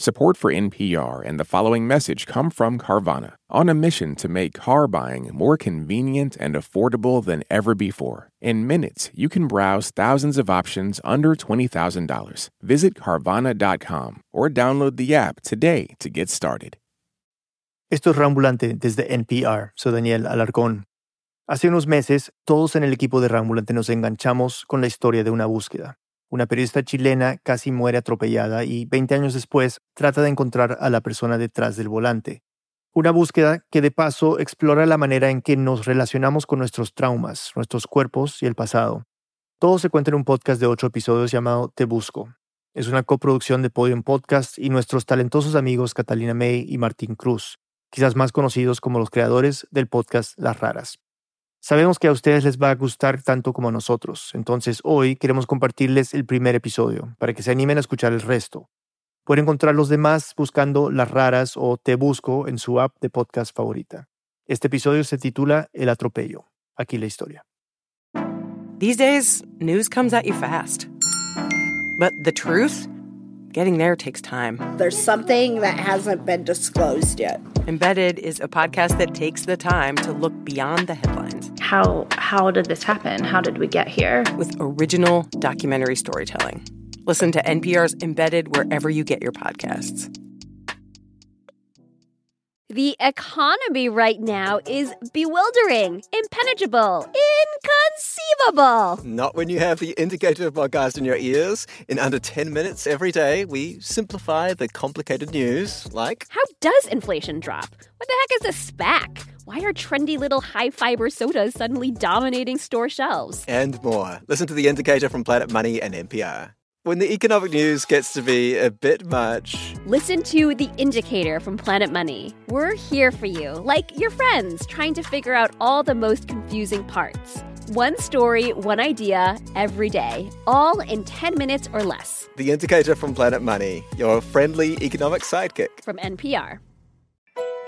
Support for NPR and the following message come from Carvana, on a mission to make car buying more convenient and affordable than ever before. In minutes, you can browse thousands of options under $20,000. Visit Carvana.com or download the app today to get started. Esto es Rambulante desde NPR. Soy Daniel Alarcón. Hace unos meses, todos en el equipo de Rambulante nos enganchamos con la historia de una búsqueda. Una periodista chilena casi muere atropellada y 20 años después trata de encontrar a la persona detrás del volante. Una búsqueda que de paso explora la manera en que nos relacionamos con nuestros traumas, nuestros cuerpos y el pasado. Todo se cuenta en un podcast de ocho episodios llamado Te Busco. Es una coproducción de Podium Podcast y nuestros talentosos amigos Catalina May y Martín Cruz, quizás más conocidos como los creadores del podcast Las Raras. Sabemos que a ustedes les va a gustar tanto como a nosotros, entonces hoy queremos compartirles el primer episodio para que se animen a escuchar el resto. Pueden encontrar los demás buscando Las Raras o Te Busco en su app de podcast favorita. Este episodio se titula El atropello. Aquí la historia. Getting there takes time. There's something that hasn't been disclosed yet. Embedded is a podcast that takes the time to look beyond the headlines how how did this happen? How did we get here? with original documentary storytelling. Listen to NPR's Embedded wherever you get your podcasts. The economy right now is bewildering, impenetrable, inconceivable. Not when you have the Indicator podcast in your ears. In under 10 minutes every day, we simplify the complicated news like How does inflation drop? What the heck is a SPAC? Why are trendy little high fiber sodas suddenly dominating store shelves? and more. Listen to the Indicator from Planet Money and NPR. When the economic news gets to be a bit much, Listen to The Indicator from Planet Money. We're here for you, like your friends trying to figure out all the most confusing parts. One story, one idea, every day, all in 10 minutes or less. the Indicator from Planet Money, your friendly economic sidekick. From NPR.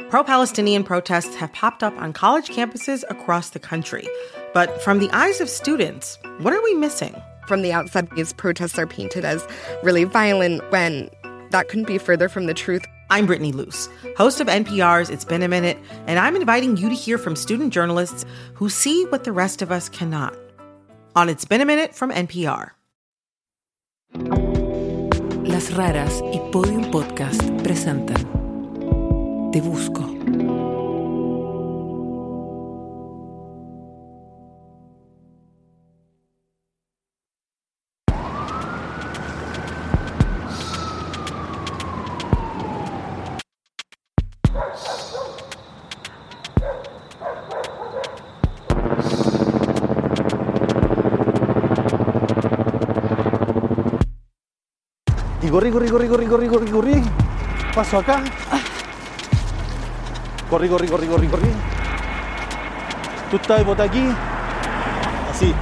Pro Palestinian protests have popped up on college campuses across the country. But from the eyes of students, what are we missing? From the outside, these protests are painted as really violent when that couldn't be further from the truth. I'm Brittany Luce, host of NPR's It's Been a Minute, and I'm inviting you to hear from student journalists who see what the rest of us cannot. On It's Been a Minute from NPR. Las Raras y Podium Podcast presentan Te Busco. Y corrí, corrí, corrí, corrí, corrí, corrí, corrí. Paso acá. Corrí, corrí, corrí, corrí, corrí. Tú estás botar aquí. Así.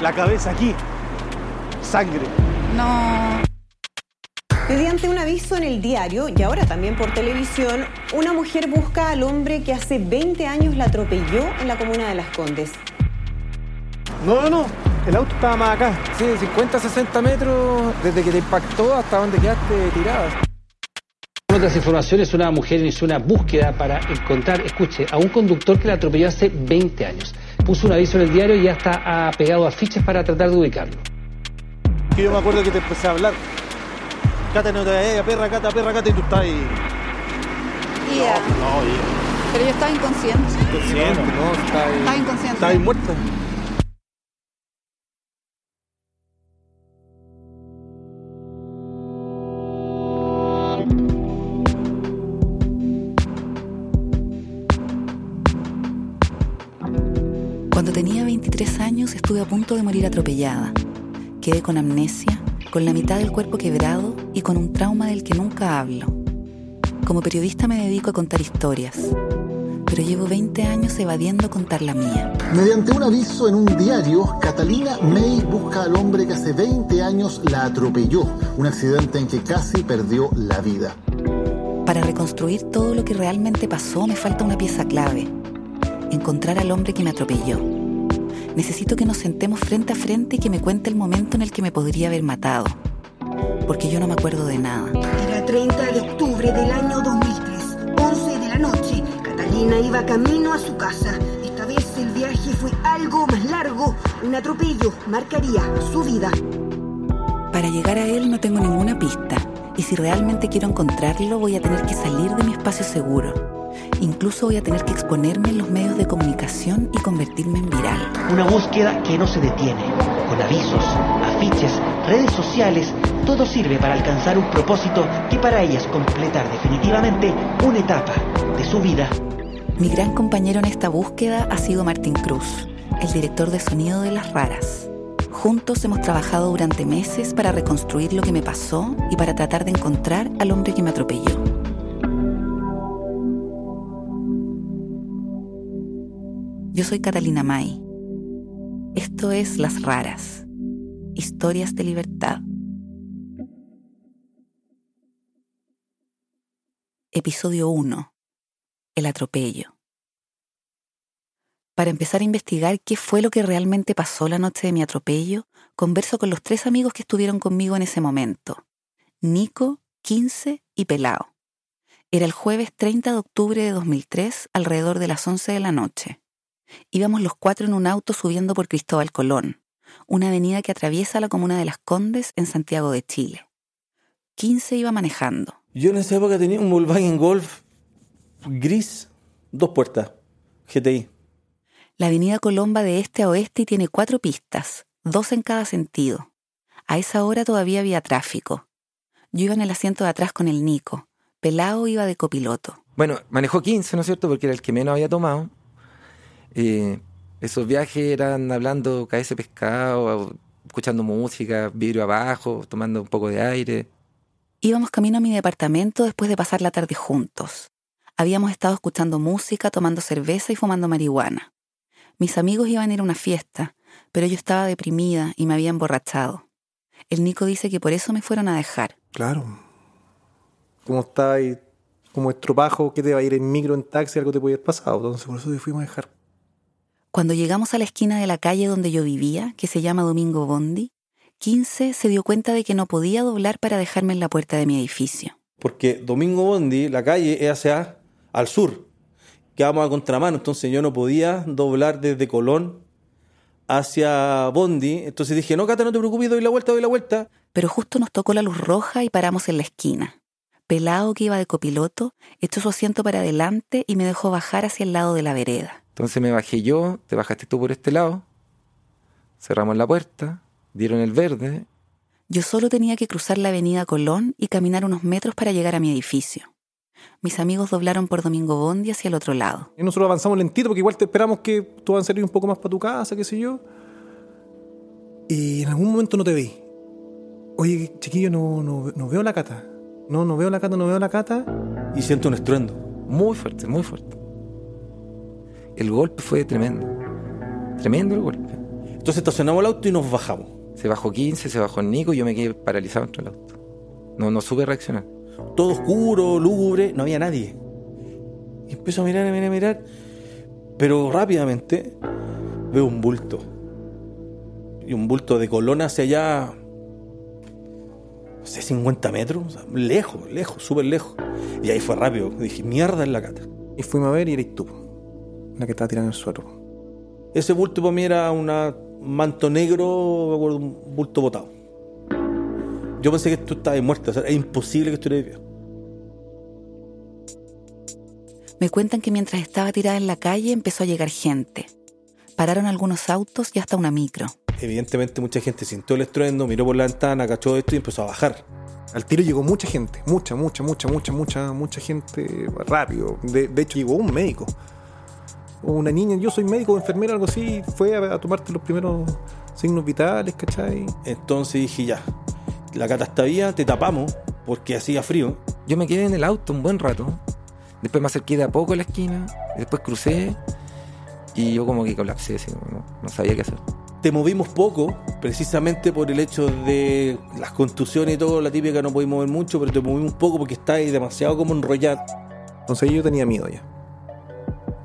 La cabeza aquí. Sangre. Mediante un aviso en el diario y ahora también por televisión, una mujer busca al hombre que hace 20 años la atropelló en la comuna de Las Condes. No, no, no. El auto estaba más acá. Sí, 50, 60 metros desde que te impactó hasta donde quedaste tirada. En otras informaciones, una mujer inició una búsqueda para encontrar, escuche, a un conductor que la atropelló hace 20 años. Puso un aviso en el diario y ya está pegado afiches para tratar de ubicarlo. Yo me acuerdo que te empecé a hablar. Cata, no te vayas, perra, cata, perra, cata, y tú estás ahí. Ia. No, no, Pero yo estaba inconsciente. Inconsciente, no, está ahí. Estaba inconsciente. Está ahí muerta. Cuando tenía 23 años estuve a punto de morir atropellada. Quedé con amnesia, con la mitad del cuerpo quebrado y con un trauma del que nunca hablo. Como periodista me dedico a contar historias, pero llevo 20 años evadiendo contar la mía. Mediante un aviso en un diario, Catalina May busca al hombre que hace 20 años la atropelló, un accidente en que casi perdió la vida. Para reconstruir todo lo que realmente pasó me falta una pieza clave, encontrar al hombre que me atropelló. Necesito que nos sentemos frente a frente y que me cuente el momento en el que me podría haber matado. porque yo no me acuerdo de nada. Era 30 de octubre del año 2003, 11 de la noche. Catalina iba camino a su casa. Esta vez el viaje fue algo más largo. Un atropello marcaría su vida. Para llegar a él no tengo ninguna pista, y si realmente quiero encontrarlo voy a tener que salir de mi espacio seguro. Incluso voy a tener que exponerme en los medios de comunicación y convertirme en viral. Una búsqueda que no se detiene, con avisos, afiches, redes sociales, todo sirve para alcanzar un propósito que para ella es completar definitivamente una etapa de su vida. Mi gran compañero en esta búsqueda ha sido Martín Cruz, el director de sonido de Las Raras. Juntos hemos trabajado durante meses para reconstruir lo que me pasó y para tratar de encontrar al hombre que me atropelló. Yo soy Catalina May. Esto es Las Raras, historias de libertad. Episodio 1. El atropello. Para empezar a investigar qué fue lo que realmente pasó la noche de mi atropello, converso con los tres amigos que estuvieron conmigo en ese momento. Nico, 15 y Pelao. Era el jueves 30 de octubre de 2003, alrededor de las 11 de la noche. Íbamos los cuatro en un auto subiendo por Cristóbal Colón, una avenida que atraviesa la comuna de Las Condes en Santiago de Chile. 15 iba manejando. Yo en esa época tenía un Volkswagen Golf gris, dos puertas, GTI. La avenida Colón va de este a oeste y tiene cuatro pistas, dos en cada sentido. A esa hora todavía había tráfico. Yo iba en el asiento de atrás con el Nico. Pelao iba de copiloto. Bueno, manejó 15, ¿no es cierto? Porque era el que menos había tomado. Eh, esos viajes eran hablando ese pescado, escuchando música, vidrio abajo, tomando un poco de aire. Íbamos camino a mi departamento después de pasar la tarde juntos. Habíamos estado escuchando música, tomando cerveza y fumando marihuana. Mis amigos iban a ir a una fiesta, pero yo estaba deprimida y me había emborrachado. El Nico dice que por eso me fueron a dejar. Claro. ¿Cómo está ahí? Como estropajo, que te va a ir en micro, en taxi, algo te puede haber pasado. Entonces por eso te fuimos a dejar. Cuando llegamos a la esquina de la calle donde yo vivía, que se llama Domingo Bondi, 15 se dio cuenta de que no podía doblar para dejarme en la puerta de mi edificio. Porque Domingo Bondi, la calle es hacia al sur, quedamos a contramano, entonces yo no podía doblar desde Colón hacia Bondi, entonces dije, no, Cata, no te preocupes, doy la vuelta, doy la vuelta. Pero justo nos tocó la luz roja y paramos en la esquina. Pelado que iba de copiloto echó su asiento para adelante y me dejó bajar hacia el lado de la vereda. Entonces me bajé yo, te bajaste tú por este lado, cerramos la puerta, dieron el verde. Yo solo tenía que cruzar la avenida Colón y caminar unos metros para llegar a mi edificio. Mis amigos doblaron por Domingo Bondi hacia el otro lado. Y nosotros avanzamos lentito porque igual te esperamos que tú vas a salir un poco más para tu casa, qué sé yo. Y en algún momento no te vi. Oye, chiquillo, no, no, no veo la cata. No, no veo la cata, no veo la cata. Y siento un estruendo. Muy fuerte, muy fuerte el golpe fue tremendo. Tremendo el golpe. Entonces estacionamos el auto y nos bajamos. Se bajó 15, se bajó Nico y yo me quedé paralizado entre el auto. No, no supe reaccionar. Todo oscuro, lúgubre, no había nadie. Y empiezo a mirar, a mirar, a mirar. Pero rápidamente veo un bulto. Y un bulto de Colón hacia allá. No sé, 50 metros. lejos, lejos, súper lejos. Y ahí fue rápido. Dije, mierda en la cata. Y fuimos a ver y eres tú la que estaba tirando en el suelo. Ese bulto para mí era un manto negro, me acuerdo, un bulto botado. Yo pensé que tú estabas muerta, o sea, es imposible que estuvieras viva. Me cuentan que mientras estaba tirada en la calle empezó a llegar gente. Pararon algunos autos y hasta una micro. Evidentemente mucha gente sintió el estruendo, miró por la ventana, cachó esto y empezó a bajar. Al tiro llegó mucha gente, mucha, mucha, mucha, mucha, mucha, mucha gente rápido. De, de hecho llegó un médico una niña, yo soy médico o enfermera, algo así, fue a, tomarte los primeros signos vitales, ¿cachai? Entonces dije, ya, la cata está viva, te tapamos, porque hacía frío. Yo me quedé en el auto un buen rato, después me acerqué de a poco a la esquina, después crucé y yo como que colapsé, no, no sabía qué hacer. Te movimos poco, precisamente por el hecho de las contusiones y todo, la típica no podías mover mucho, pero te movimos poco porque estáis demasiado como enrollado. Entonces yo tenía miedo ya.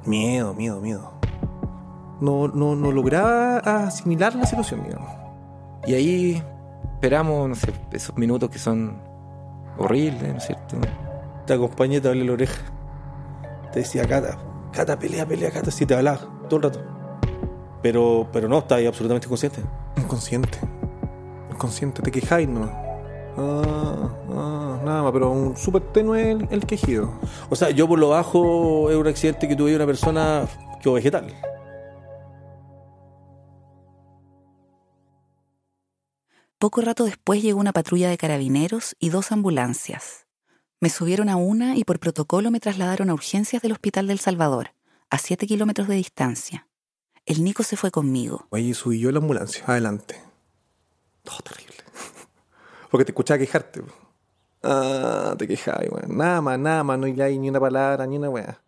Miedo, miedo, miedo. No, no, no lograba asimilar la situación, digamos. Y ahí esperamos, no sé, esos minutos que son horribles, ¿no es cierto? Te acompañé, te hablé la oreja. Te decía, Cata, Cata, pelea, pelea, Cata, si te hablaba todo el rato. Pero, pero no, estás ahí absolutamente consciente. Inconsciente. Inconsciente, te quejáis, ¿no? Pero un súper tenue el, el quejido. O sea, yo por lo bajo es un accidente que tuve una persona que vegetal. Poco rato después llegó una patrulla de carabineros y dos ambulancias. Me subieron a una y por protocolo me trasladaron a urgencias del Hospital del Salvador, a 7 kilómetros de distancia. El Nico se fue conmigo. Oye, subí yo a la ambulancia, adelante. Todo terrible. Porque te escuchaba quejarte. Ah, te quejabas, weón. Nada más, nada más, no hay ni una palabra, ni una weá.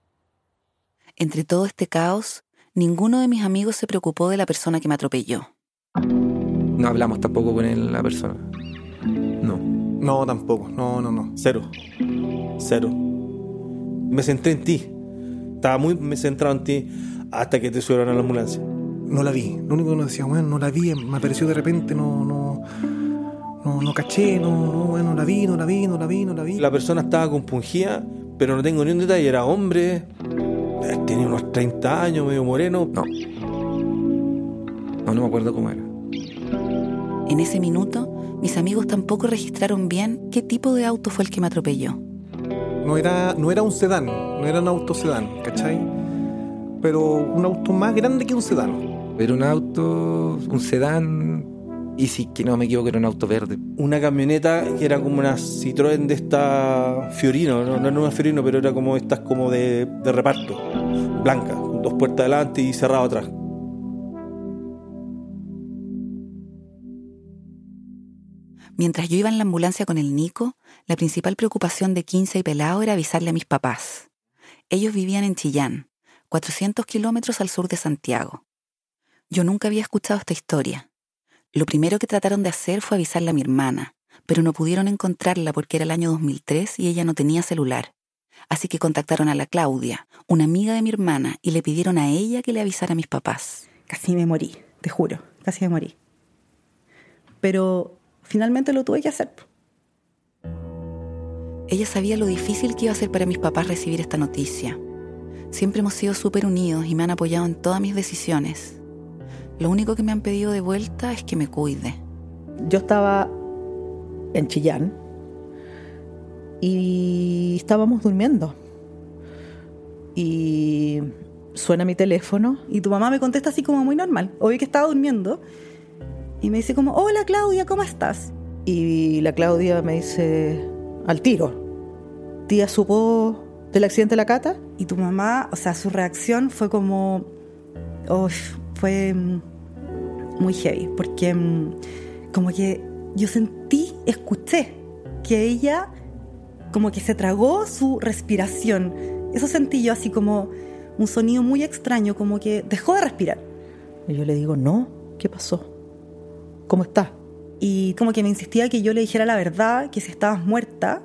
Entre todo este caos, ninguno de mis amigos se preocupó de la persona que me atropelló. No hablamos tampoco con él, la persona. No. No, tampoco. No, no, no. Cero. Cero. Me centré en ti. Estaba muy centrado en ti hasta que te subieron a la ambulancia. No la vi. Lo único que nos decía, bueno, no la vi, me apareció de repente, no, no, no, no caché, no, no, bueno, no la vi, no la vi, no la vi, no la vi. La persona estaba compungida, pero no tengo ni un detalle. Era hombre, eh, tenía unos 30 años, medio moreno. No. No, no me acuerdo cómo era. En ese minuto, mis amigos tampoco registraron bien qué tipo de auto fue el que me atropelló. No era, no era un sedán, no era un auto sedán, ¿cachai? Pero un auto más grande que un sedán. Era un auto, un sedán, y si que no me equivoco, era un auto verde. Una camioneta que era como una Citroën de esta Fiorino, no, no era una Fiorino, pero era como estas como de, de reparto, blanca, con dos puertas adelante y cerrado atrás. Mientras yo iba en la ambulancia con el Nico, la principal preocupación de 15 y Pelao era avisarle a mis papás. Ellos vivían en Chillán, 400 kilómetros al sur de Santiago. Yo nunca había escuchado esta historia. Lo primero que trataron de hacer fue avisarle a mi hermana, pero no pudieron encontrarla porque era el año 2003 y ella no tenía celular. Así que contactaron a la Claudia, una amiga de mi hermana, y le pidieron a ella que le avisara a mis papás. Casi me morí, te juro, casi me morí. Pero finalmente lo tuve que hacer. Ella sabía lo difícil que iba a ser para mis papás recibir esta noticia. Siempre hemos sido súper unidos y me han apoyado en todas mis decisiones. Lo único que me han pedido de vuelta es que me cuide. Yo estaba en Chillán y estábamos durmiendo. Y suena mi teléfono y tu mamá me contesta así como muy normal. Obvio que estaba durmiendo. Y me dice como, hola Claudia, ¿cómo estás? Y la Claudia me dice, al tiro. Tía supo del accidente de la cata y tu mamá, o sea, su reacción fue como, oh, fue muy heavy, porque mm, como que yo sentí, escuché que ella como que se tragó su respiración. Eso sentí yo así como un sonido muy extraño, como que dejó de respirar. Y yo le digo, no, ¿qué pasó? ¿Cómo estás? Y como que me insistía que yo le dijera la verdad, que si estabas muerta.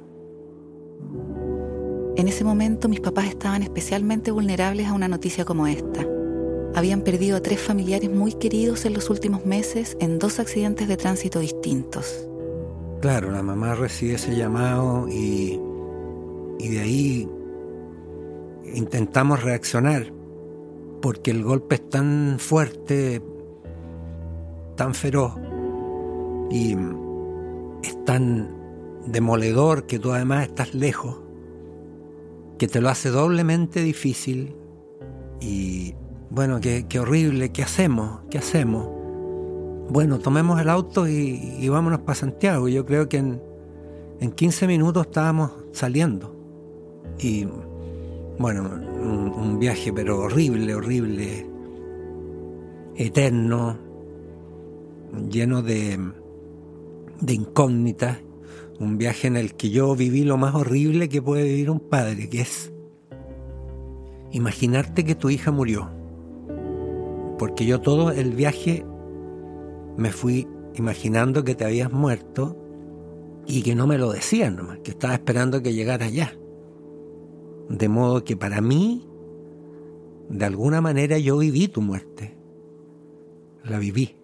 En ese momento mis papás estaban especialmente vulnerables a una noticia como esta. Habían perdido a tres familiares muy queridos en los últimos meses en dos accidentes de tránsito distintos. Claro, la mamá recibe ese llamado y, y de ahí intentamos reaccionar, porque el golpe es tan fuerte, tan feroz y es tan demoledor que tú además estás lejos, que te lo hace doblemente difícil y bueno, qué, qué horrible, ¿qué hacemos? ¿Qué hacemos? Bueno, tomemos el auto y, vámonos para Santiago. Yo creo que en, en 15 minutos estábamos saliendo. Y bueno, un, un viaje pero horrible, horrible, eterno, lleno de, de incógnitas. Un viaje en el que yo viví lo más horrible que puede vivir un padre, que es imaginarte que tu hija murió. Porque yo todo el viaje me fui imaginando que te habías muerto y que no me lo decían nomás, que estaba esperando que llegara ya. De modo que para mí, de alguna manera yo viví tu muerte. La viví.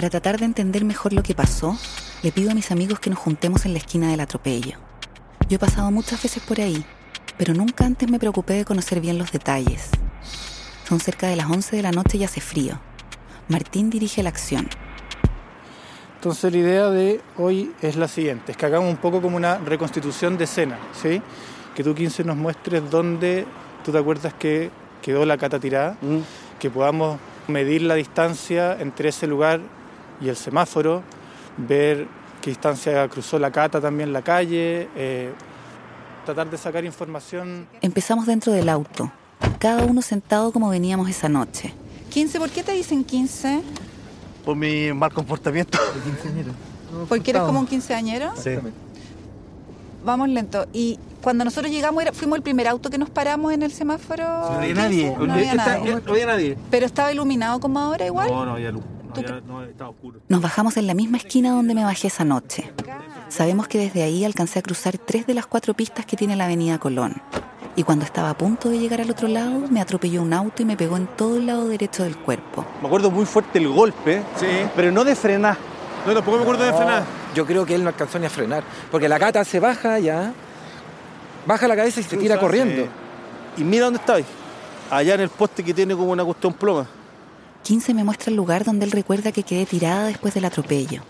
Para tratar de entender mejor lo que pasó, le pido a mis amigos que nos juntemos en la esquina del atropello. Yo he pasado muchas veces por ahí, pero nunca antes me preocupé de conocer bien los detalles. Son cerca de las 11 de la noche y hace frío. Martín dirige la acción. Entonces la idea de hoy es la siguiente, es que hagamos un poco como una reconstitución de escena, ¿sí? Que tú 15 nos muestres dónde tú te acuerdas que quedó la cata tirada, que podamos medir la distancia entre ese lugar y el semáforo, ver qué distancia cruzó la cata también la calle, eh, tratar de sacar información. Empezamos dentro del auto, cada uno sentado como veníamos esa noche. 15, ¿por qué te dicen 15? Por mi mal comportamiento. ¿Porque eres como un quinceañero? Sí. Vamos lento. Y cuando nosotros llegamos, era- fuimos el primer auto que nos paramos en el semáforo. No había 15. nadie. No había Esta- nadie. No había nadie. Pero estaba iluminado como ahora igual. No, no había luz. Nos bajamos en la misma esquina donde me bajé esa noche. Sabemos que desde ahí alcancé a cruzar tres de las cuatro pistas que tiene la avenida Colón. Y cuando estaba a punto de llegar al otro lado, me atropelló un auto y me pegó en todo el lado derecho del cuerpo. Me acuerdo muy fuerte el golpe, pero no de frenar. No, tampoco me acuerdo de frenar. Yo creo que él no alcanzó ni a frenar. Porque la gata se baja ya, baja la cabeza y se tira corriendo. Y mira dónde estáis. Allá en el poste que tiene como una cuestión ploma. 15 me muestra el lugar donde él recuerda que quedé tirada después del atropello.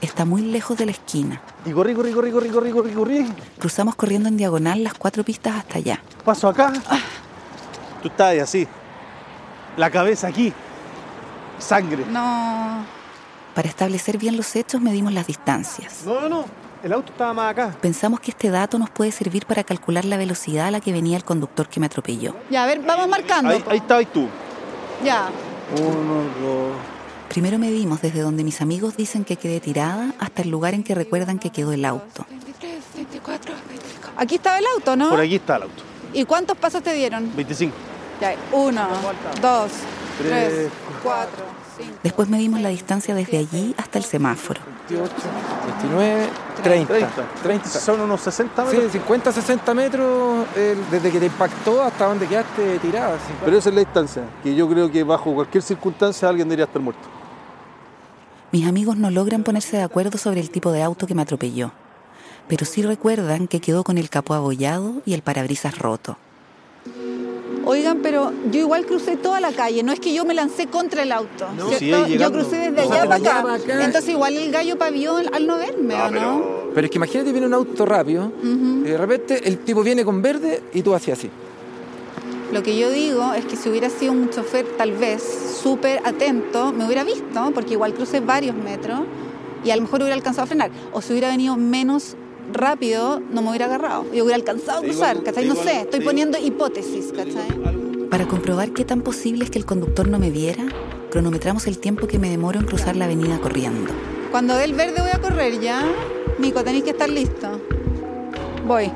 Está muy lejos de la esquina. Y corrí, corrí, corrí, corrí, corrí, corrí, corrí. Cruzamos corriendo en diagonal las cuatro pistas hasta allá. Paso acá. Tú estás así. La cabeza aquí. Sangre. No. Para establecer bien los hechos medimos las distancias. No, no, no. El auto estaba más acá. Pensamos que este dato nos puede servir para calcular la velocidad a la que venía el conductor que me atropelló. Ya, a ver, vamos marcando. Ahí, ahí estabas tú. Ya. Uno, dos. Primero medimos desde donde mis amigos dicen que quedé tirada hasta el lugar en que recuerdan que quedó el auto. Aquí estaba el auto, ¿no? Por aquí está el auto. ¿Y cuántos pasos te dieron? 25. Ya, uno, dos, Tres, tres, cuatro. Después medimos la distancia desde allí hasta el semáforo. 28, 29, 30. 30. Son unos 60 Sí, metros. 50, 60 metros eh, desde que te impactó hasta donde quedaste tirada. Pero esa es la distancia, que yo creo que bajo cualquier circunstancia alguien debería estar muerto. Mis amigos no logran ponerse de acuerdo sobre el tipo de auto que me atropelló, pero sí recuerdan que quedó con el capó abollado y el parabrisas roto. Oigan, pero yo igual crucé toda la calle, no es que yo me lancé contra el auto. No, yo crucé desde No, allá para acá. para acá. Entonces igual el gallo pavió al al no verme, ¿o no? Pero es que imagínate viene un auto rápido y de repente el tipo viene con verde y tú haces así. Lo que yo digo es que si hubiera sido un chofer tal vez súper atento, me hubiera visto, porque igual crucé varios metros y a lo mejor hubiera alcanzado a frenar. O si hubiera venido menos rápido, no me hubiera agarrado. Yo hubiera alcanzado a cruzar, ¿cachai? No sé, estoy poniendo hipótesis, ¿cachai? Para comprobar qué tan posible es que el conductor no me viera, cronometramos el tiempo que me demoro en cruzar la avenida corriendo. Cuando dé el verde voy a correr ya. Nico, tenéis que estar listo. Voy.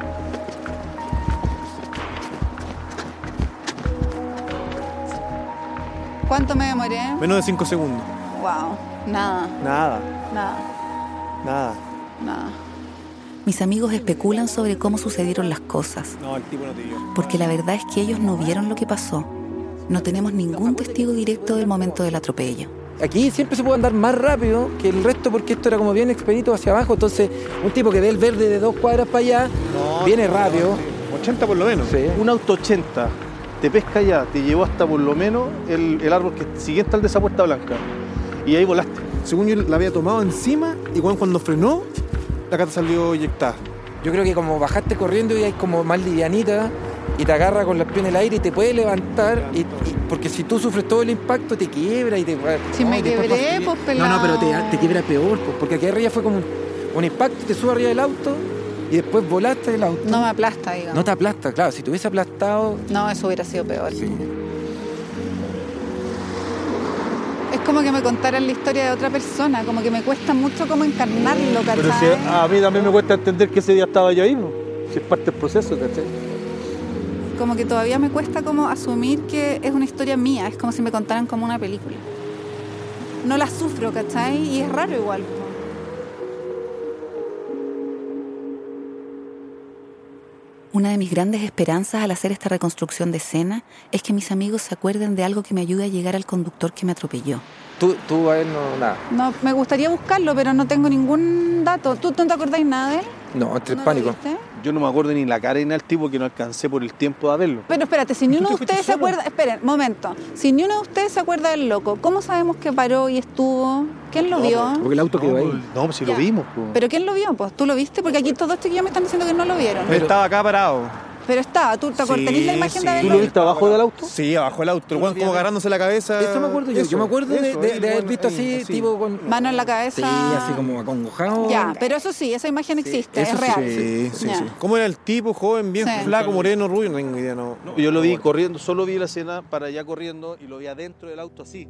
¿Cuánto me demoré? Menos de 5 segundos. Wow, nada, Nada, nada, nada. nada. Mis amigos especulan sobre cómo sucedieron las cosas, No, el tipo no te dio. porque la verdad es que ellos no vieron lo que pasó. No tenemos ningún testigo directo del momento del atropello. Aquí siempre se puede andar más rápido que el resto porque esto era como bien expedito hacia abajo. Entonces, un tipo que ve el verde de dos cuadras para allá, viene rápido. 80 por lo menos. Un auto 80 te pesca ya, te llevó hasta por lo menos el, el árbol que siguiente al de esa puerta blanca. Y ahí volaste. Según yo la había tomado encima y cuando, cuando frenó, la cata salió eyectada. Yo creo que como bajaste corriendo y hay como más livianita y te agarra con las piernas en el aire y te puede levantar. Y, y- porque si tú sufres todo el impacto, te quiebra y te. Si me quebré, pues, No, no, pero te, te quiebra peor, pues, porque aquí arriba fue como un, un impacto, te sube arriba del auto y después volaste del auto. No me aplasta, digamos. No te aplasta, claro. Si te hubiese aplastado. No, eso hubiera sido peor. Es como que me contaran la historia de otra persona, como que me cuesta mucho como encarnarlo, Pero ¿cachai? si a mí también me cuesta entender que ese día estaba yo ahí, ¿no? si es parte del proceso, ¿cachai? Como que todavía me cuesta como asumir que es una historia mía, es como si me contaran como una película. No la sufro, ¿cachai? Y es raro igual. Una de mis grandes esperanzas al hacer esta reconstrucción de escena es que mis amigos se acuerden de algo que me ayude a llegar al conductor que me atropelló. Tú, tú a él no, nada. No, me gustaría buscarlo, pero no tengo ningún dato. ¿Tú no te acordáis nada de él? No, entre ¿No lo pánico. viste? Yo no me acuerdo ni la cara ni del tipo que no alcancé por el tiempo de verlo. Pero espérate, si ni ¿Tú uno de ustedes se acuerda, esperen, momento, si ni uno de ustedes se acuerda del loco, ¿cómo sabemos que paró y estuvo? ¿Quién lo vio? Porque el auto quedó ahí. No, pues si lo vimos. pues. ¿Pero quién lo vio? Pues tú lo viste, porque aquí todos estos que me están diciendo que no lo vieron. Pero estaba acá parado. Pero estaba, ¿tú te acuerdas? ¿Tenés la imagen de haberlo visto? abajo del auto? Sí, abajo del auto. El weón como agarrándose la cabeza. Eso me acuerdo yo. Eso, yo me acuerdo de, eso, de- ahí, de haber visto ahí, así, tipo con. Mano en la cabeza. Sí, así como acongojado. Ya, pero eso sí, esa imagen existe, Eso es real. Sí, sí, sí. ¿Cómo era el tipo? Joven, bien Sí. flaco, moreno, rubio. No tengo idea, no. No, yo lo vi corriendo, solo vi la escena para allá corriendo y lo vi adentro del auto así.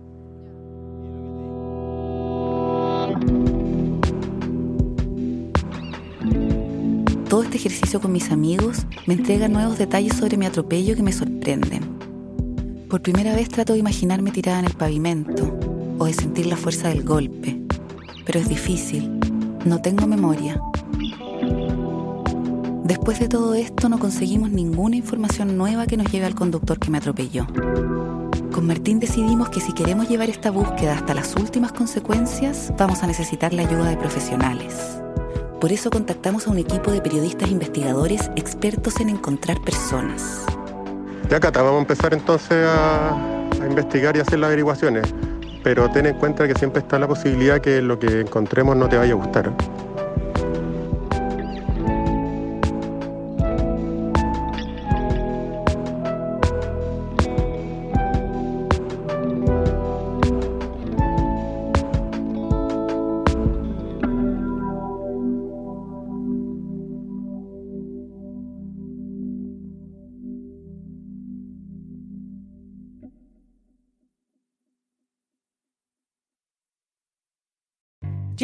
Todo este ejercicio con mis amigos me entrega nuevos detalles sobre mi atropello que me sorprenden. Por primera vez trato de imaginarme tirada en el pavimento o de sentir la fuerza del golpe, pero es difícil. No tengo memoria. Después de todo esto no conseguimos ninguna información nueva que nos lleve al conductor que me atropelló. Con Martín decidimos que si queremos llevar esta búsqueda hasta las últimas consecuencias, vamos a necesitar la ayuda de profesionales. Por eso contactamos a un equipo de periodistas investigadores expertos en encontrar personas. Ya, Cata, vamos a empezar entonces a, a investigar y hacer las averiguaciones. Pero ten en cuenta que siempre está la posibilidad que lo que encontremos no te vaya a gustar.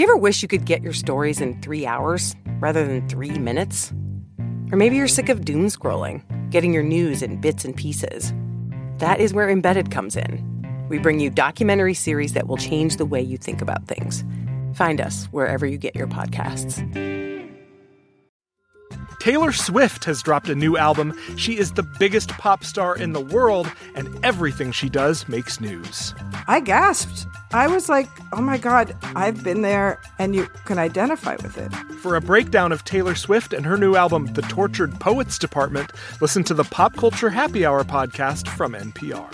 Do you ever wish you could get your stories in three hours rather than three minutes? Or maybe you're sick of doom scrolling, getting your news in bits and pieces. That is where Embedded comes in. We bring you documentary series that will change the way you think about things. Find us wherever you get your podcasts. Taylor Swift has dropped a new album. She is the biggest pop star in the world, and everything she does makes news. I gasped. I was like, oh my God, I've been there and you can identify with it. For a breakdown of Taylor Swift and her new album, The Tortured Poets Department, listen to the Pop Culture Happy Hour podcast from NPR.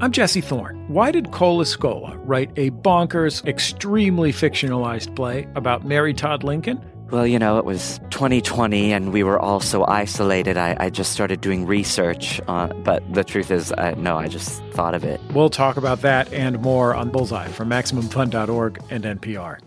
I'm Jesse Thorne. Why did Cola Scola write a bonkers, extremely fictionalized play about Mary Todd Lincoln? Well, you know, it was 2020 and we were all so isolated. I, I just started doing research. Uh, but the truth is, I, no, I just thought of it. We'll talk about that and more on Bullseye from MaximumFun.org and NPR.